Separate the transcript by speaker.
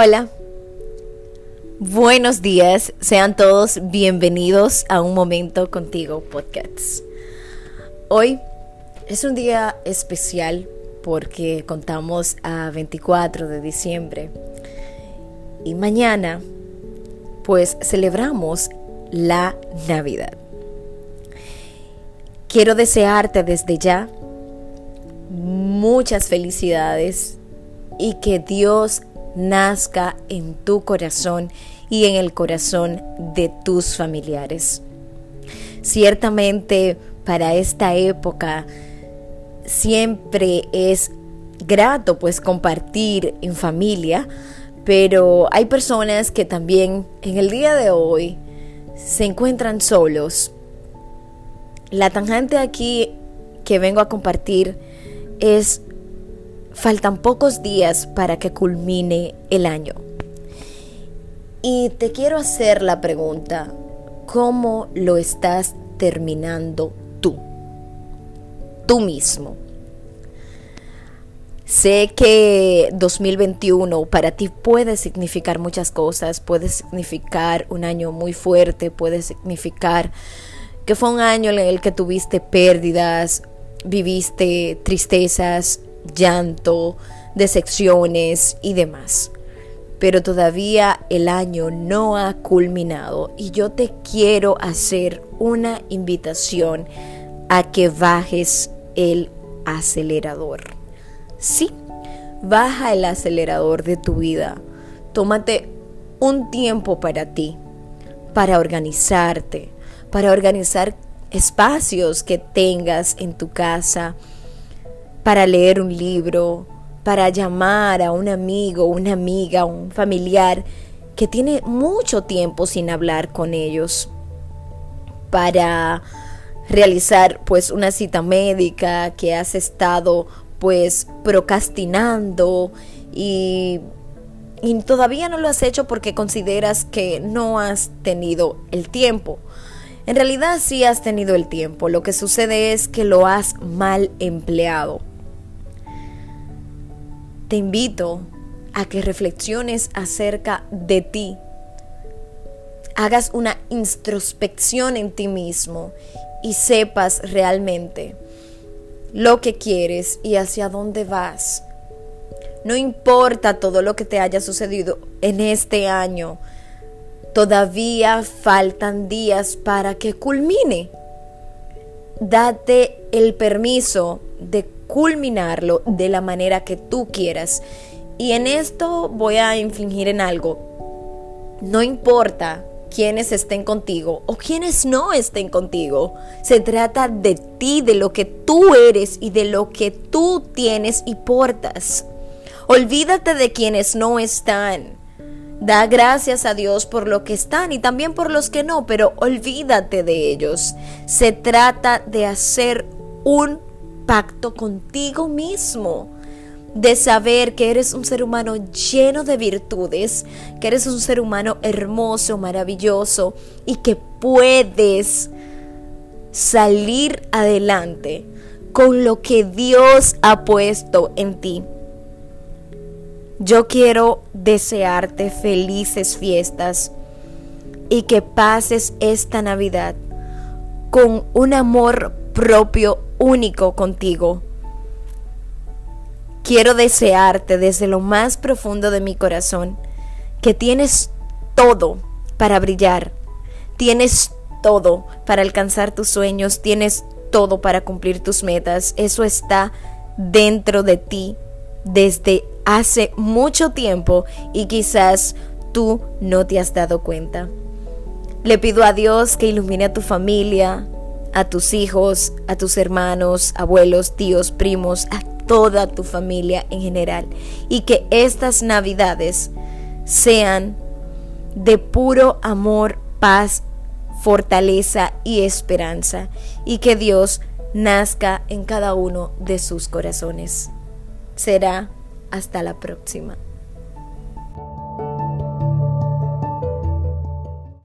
Speaker 1: Hola. Buenos días, sean todos bienvenidos a Un Momento Contigo Podcast. Hoy es un día especial porque contamos a 24 de diciembre y mañana pues celebramos la Navidad. Quiero desearte desde ya muchas felicidades y que Dios nazca en tu corazón y en el corazón de tus familiares. Ciertamente para esta época siempre es grato pues compartir en familia, pero hay personas que también en el día de hoy se encuentran solos. La tangente aquí que vengo a compartir es Faltan pocos días para que culmine el año. Y te quiero hacer la pregunta, ¿cómo lo estás terminando tú? Tú mismo. Sé que 2021 para ti puede significar muchas cosas, puede significar un año muy fuerte, puede significar que fue un año en el que tuviste pérdidas, viviste tristezas, llanto, decepciones y demás. Pero todavía el año no ha culminado y yo te quiero hacer una invitación a que bajes el acelerador. Sí, baja el acelerador de tu vida. Tómate un tiempo para ti, para organizarte, para organizar espacios que tengas en tu casa, para leer un libro, para llamar a un amigo, una amiga, un familiar que tiene mucho tiempo sin hablar con ellos, para realizar pues una cita médica que has estado pues procrastinando y, y todavía no lo has hecho porque consideras que no has tenido el tiempo. En realidad sí has tenido el tiempo, lo que sucede es que lo has mal empleado te invito a que reflexiones acerca de ti. Hagas una introspección en ti mismo y sepas realmente lo que quieres y hacia dónde vas. No importa todo lo que te haya sucedido en este año, todavía faltan días para que culmine. Date el permiso de culminarlo de la manera que tú quieras. Y en esto voy a infligir en algo. No importa quienes estén contigo o quienes no estén contigo. Se trata de ti, de lo que tú eres y de lo que tú tienes y portas. Olvídate de quienes no están. Da gracias a Dios por lo que están y también por los que no, pero olvídate de ellos. Se trata de hacer un pacto contigo mismo de saber que eres un ser humano lleno de virtudes, que eres un ser humano hermoso, maravilloso y que puedes salir adelante con lo que Dios ha puesto en ti. Yo quiero desearte felices fiestas y que pases esta Navidad con un amor propio único contigo. Quiero desearte desde lo más profundo de mi corazón que tienes todo para brillar, tienes todo para alcanzar tus sueños, tienes todo para cumplir tus metas. Eso está dentro de ti desde hace mucho tiempo y quizás tú no te has dado cuenta. Le pido a Dios que ilumine a tu familia, a tus hijos, a tus hermanos, abuelos, tíos, primos, a toda tu familia en general. Y que estas navidades sean de puro amor, paz, fortaleza y esperanza. Y que Dios nazca en cada uno de sus corazones. Será hasta la próxima.